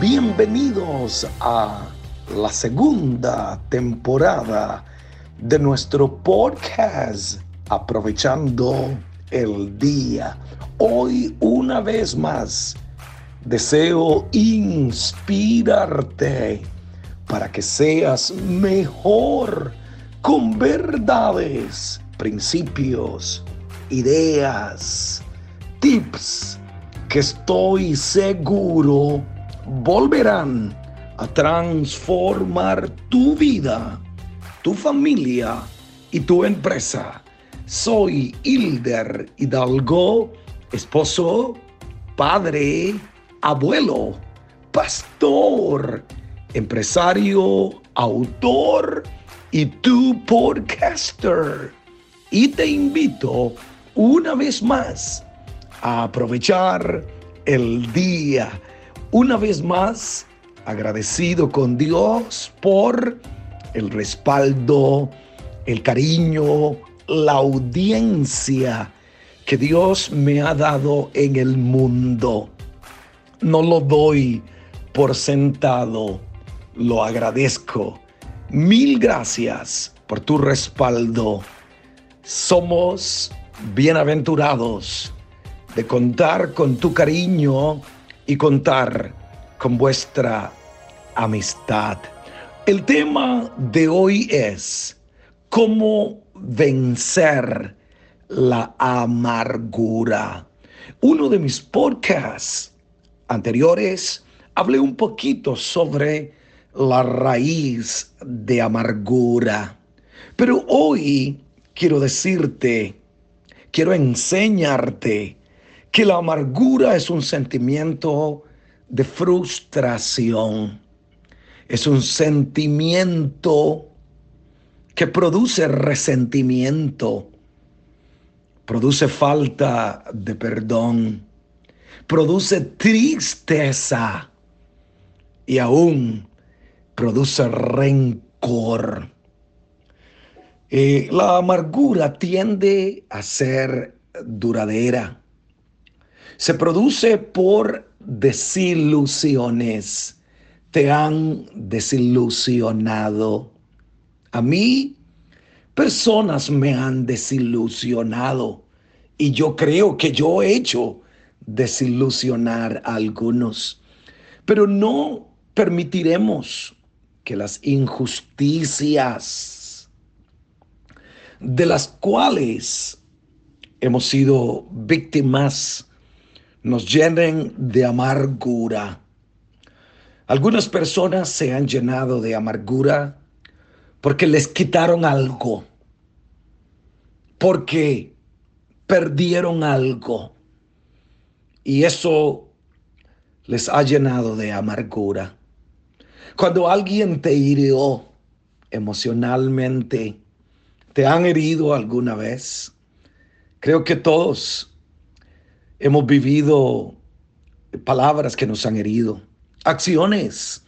Bienvenidos a la segunda temporada de nuestro podcast Aprovechando el Día. Hoy una vez más deseo inspirarte para que seas mejor con verdades, principios, ideas, tips que estoy seguro volverán a transformar tu vida, tu familia y tu empresa. Soy Hilder Hidalgo, esposo, padre, abuelo, pastor, empresario, autor y tu podcaster. Y te invito una vez más a aprovechar el día una vez más agradecido con Dios por el respaldo, el cariño, la audiencia que Dios me ha dado en el mundo. No lo doy por sentado, lo agradezco. Mil gracias por tu respaldo. Somos bienaventurados de contar con tu cariño y contar con vuestra amistad. El tema de hoy es cómo vencer la amargura. Uno de mis podcasts anteriores hablé un poquito sobre la raíz de amargura. Pero hoy quiero decirte, quiero enseñarte que la amargura es un sentimiento de frustración, es un sentimiento que produce resentimiento, produce falta de perdón, produce tristeza y aún produce rencor. Eh, la amargura tiende a ser duradera se produce por desilusiones. Te han desilusionado. A mí, personas me han desilusionado y yo creo que yo he hecho desilusionar a algunos. Pero no permitiremos que las injusticias de las cuales hemos sido víctimas nos llenen de amargura. Algunas personas se han llenado de amargura porque les quitaron algo, porque perdieron algo. Y eso les ha llenado de amargura. Cuando alguien te hirió emocionalmente, te han herido alguna vez, creo que todos Hemos vivido palabras que nos han herido, acciones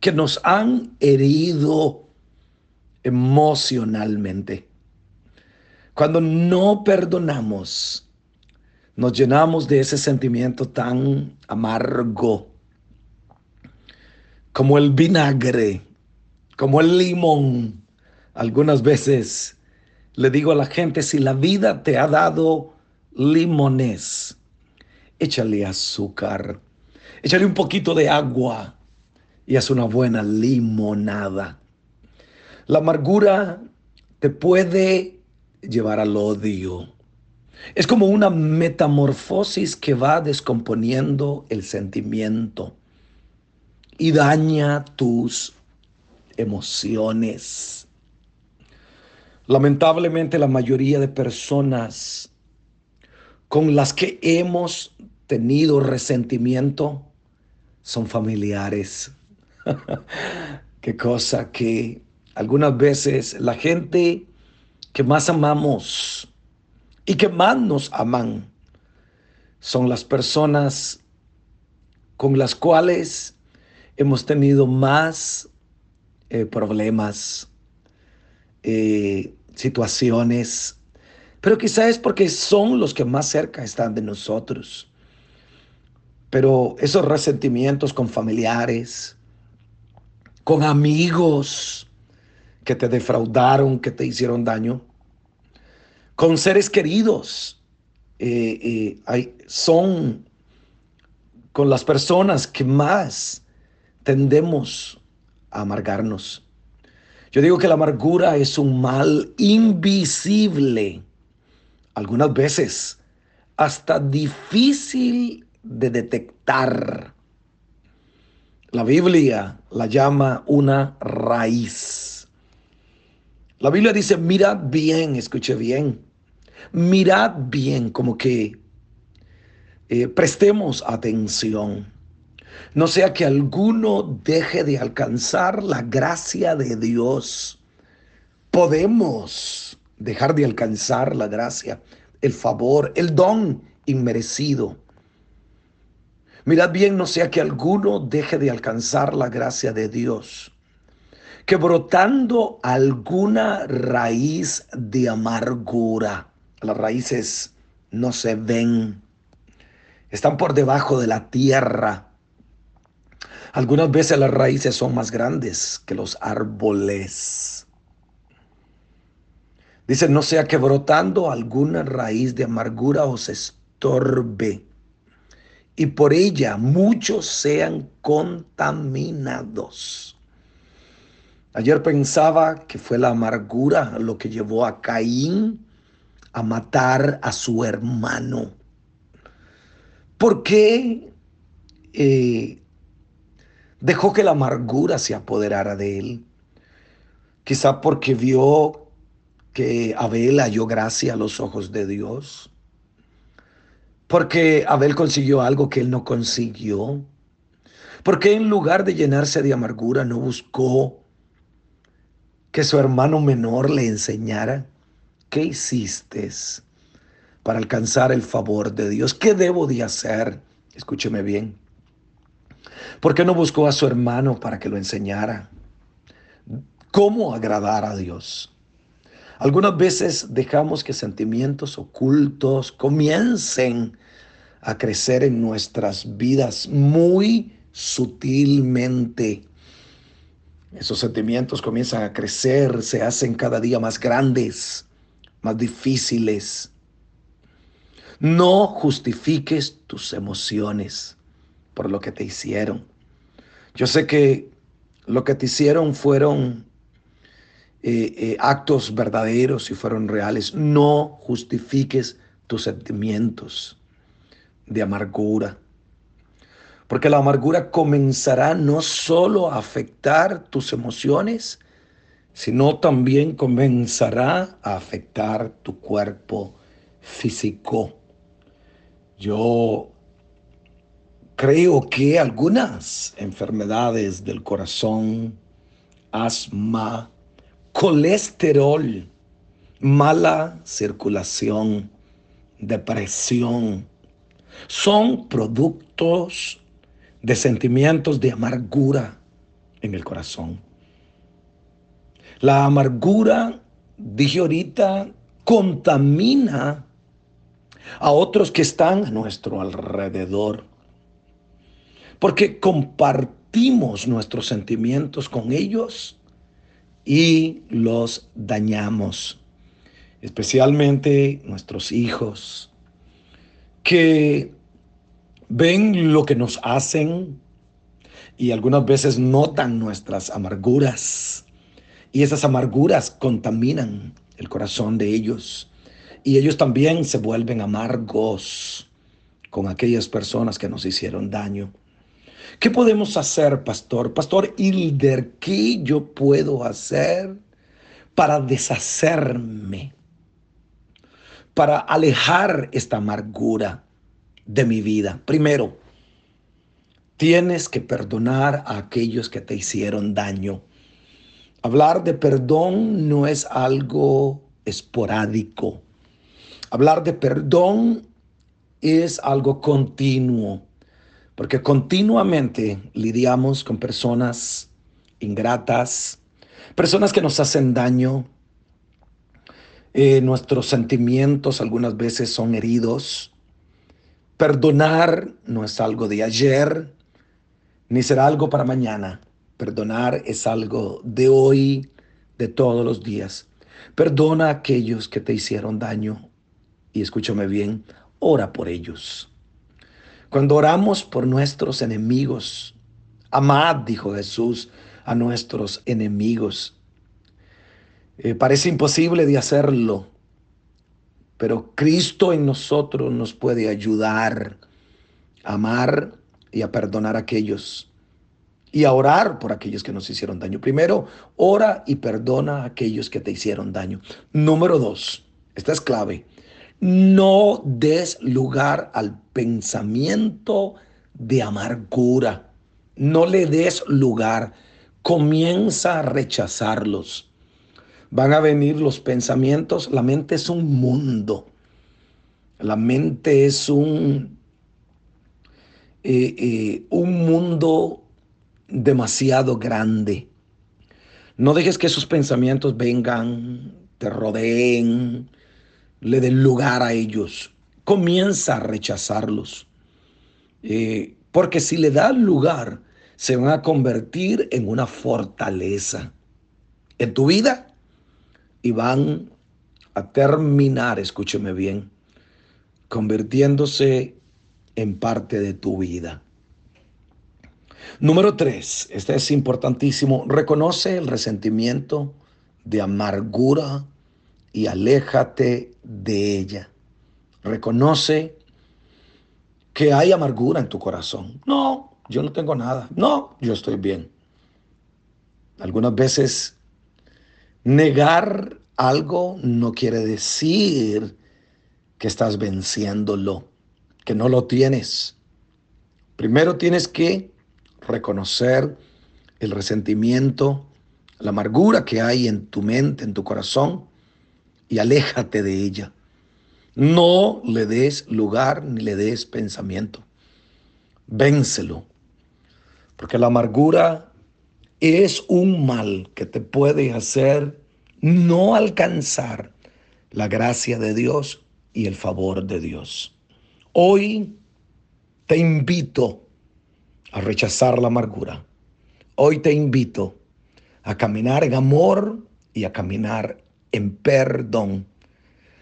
que nos han herido emocionalmente. Cuando no perdonamos, nos llenamos de ese sentimiento tan amargo como el vinagre, como el limón. Algunas veces le digo a la gente, si la vida te ha dado limones, échale azúcar, échale un poquito de agua y haz una buena limonada. La amargura te puede llevar al odio. Es como una metamorfosis que va descomponiendo el sentimiento y daña tus emociones. Lamentablemente la mayoría de personas con las que hemos tenido resentimiento son familiares. Qué cosa que algunas veces la gente que más amamos y que más nos aman son las personas con las cuales hemos tenido más eh, problemas, eh, situaciones, pero quizás es porque son los que más cerca están de nosotros. Pero esos resentimientos con familiares, con amigos que te defraudaron, que te hicieron daño, con seres queridos, eh, eh, son con las personas que más tendemos a amargarnos. Yo digo que la amargura es un mal invisible, algunas veces hasta difícil de detectar. La Biblia la llama una raíz. La Biblia dice, mirad bien, escuche bien, mirad bien, como que eh, prestemos atención. No sea que alguno deje de alcanzar la gracia de Dios. Podemos dejar de alcanzar la gracia, el favor, el don inmerecido. Mirad bien, no sea que alguno deje de alcanzar la gracia de Dios, que brotando alguna raíz de amargura, las raíces no se ven, están por debajo de la tierra, algunas veces las raíces son más grandes que los árboles. Dice, no sea que brotando alguna raíz de amargura os estorbe y por ella muchos sean contaminados. Ayer pensaba que fue la amargura lo que llevó a Caín a matar a su hermano. ¿Por qué eh, Dejó que la amargura se apoderara de él. Quizá porque vio que Abel halló gracia a los ojos de Dios. Porque Abel consiguió algo que él no consiguió. Porque en lugar de llenarse de amargura no buscó que su hermano menor le enseñara qué hiciste para alcanzar el favor de Dios. ¿Qué debo de hacer? Escúcheme bien. ¿Por qué no buscó a su hermano para que lo enseñara? ¿Cómo agradar a Dios? Algunas veces dejamos que sentimientos ocultos comiencen a crecer en nuestras vidas muy sutilmente. Esos sentimientos comienzan a crecer, se hacen cada día más grandes, más difíciles. No justifiques tus emociones por lo que te hicieron. Yo sé que lo que te hicieron fueron eh, eh, actos verdaderos y fueron reales. No justifiques tus sentimientos de amargura. Porque la amargura comenzará no solo a afectar tus emociones, sino también comenzará a afectar tu cuerpo físico. Yo creo que algunas enfermedades del corazón, asma, colesterol, mala circulación, depresión, son productos de sentimientos de amargura en el corazón. La amargura, dije ahorita, contamina a otros que están a nuestro alrededor porque compartimos nuestros sentimientos con ellos y los dañamos, especialmente nuestros hijos, que ven lo que nos hacen y algunas veces notan nuestras amarguras y esas amarguras contaminan el corazón de ellos y ellos también se vuelven amargos con aquellas personas que nos hicieron daño. ¿Qué podemos hacer, pastor? Pastor Hilder, ¿qué yo puedo hacer para deshacerme? Para alejar esta amargura de mi vida. Primero, tienes que perdonar a aquellos que te hicieron daño. Hablar de perdón no es algo esporádico. Hablar de perdón es algo continuo porque continuamente lidiamos con personas ingratas, personas que nos hacen daño. Eh, nuestros sentimientos algunas veces son heridos Perdonar no es algo de ayer, ni será algo para mañana. Perdonar es algo de hoy, de todos los días. Perdona a aquellos que te hicieron daño y escúchame bien, ora por ellos. Cuando oramos por nuestros enemigos, amad, dijo Jesús, a nuestros enemigos. Eh, parece imposible de hacerlo, pero Cristo en nosotros nos puede ayudar a amar y a perdonar a aquellos y a orar por aquellos que nos hicieron daño. Primero, ora y perdona a aquellos que te hicieron daño. Número dos, esta es clave. No des lugar al pensamiento de amargura. No le des lugar. Comienza a rechazarlos. Van a venir los pensamientos. La mente es un mundo. La mente es un, eh, eh, un mundo demasiado grande. No dejes que esos pensamientos vengan, te rodeen, le den lugar a ellos. Comienza a rechazarlos. Eh, porque si le das lugar, se van a convertir en una fortaleza en tu vida y van a terminar, escúcheme bien, convirtiéndose en parte de tu vida. Número tres, este es importantísimo, reconoce el resentimiento de amargura y aléjate de ella. Reconoce que hay amargura en tu corazón. No, yo no tengo nada. No, yo estoy bien. Algunas veces negar algo no quiere decir que estás venciéndolo, que no lo tienes. Primero tienes que reconocer el resentimiento, la amargura que hay en tu mente, en tu corazón, y aléjate de ella. No le des lugar ni le des pensamiento. Vénselo. Porque la amargura es un mal que te puede hacer no alcanzar la gracia de Dios y el favor de Dios. Hoy te invito a rechazar la amargura. Hoy te invito a caminar en amor y a caminar en perdón.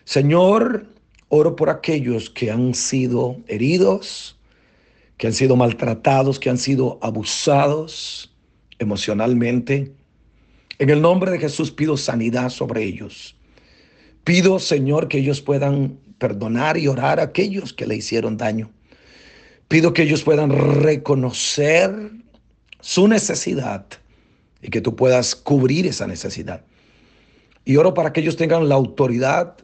Señor, oro por aquellos que han sido heridos, que han sido maltratados, que han sido abusados emocionalmente. En el nombre de Jesús pido sanidad sobre ellos. Pido, Señor, que ellos puedan perdonar y orar a aquellos que le hicieron daño. Pido que ellos puedan reconocer su necesidad y que tú puedas cubrir esa necesidad. Y oro para que ellos tengan la autoridad,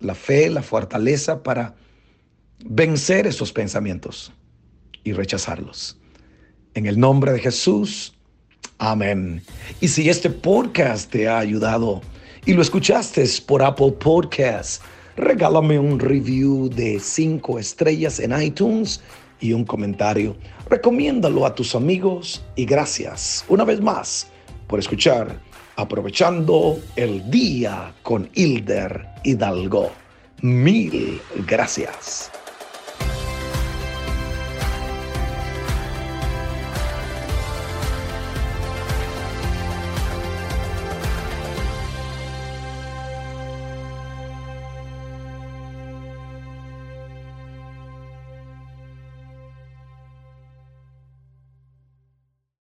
la fe, la fortaleza para vencer esos pensamientos y rechazarlos. En el nombre de Jesús, amén. Y si este podcast te ha ayudado y lo escuchaste por Apple Podcasts, regálame un review de cinco estrellas en iTunes y un comentario. Recomiéndalo a tus amigos y gracias una vez más por escuchar Aprovechando el día con Hilder Hidalgo. Mil gracias.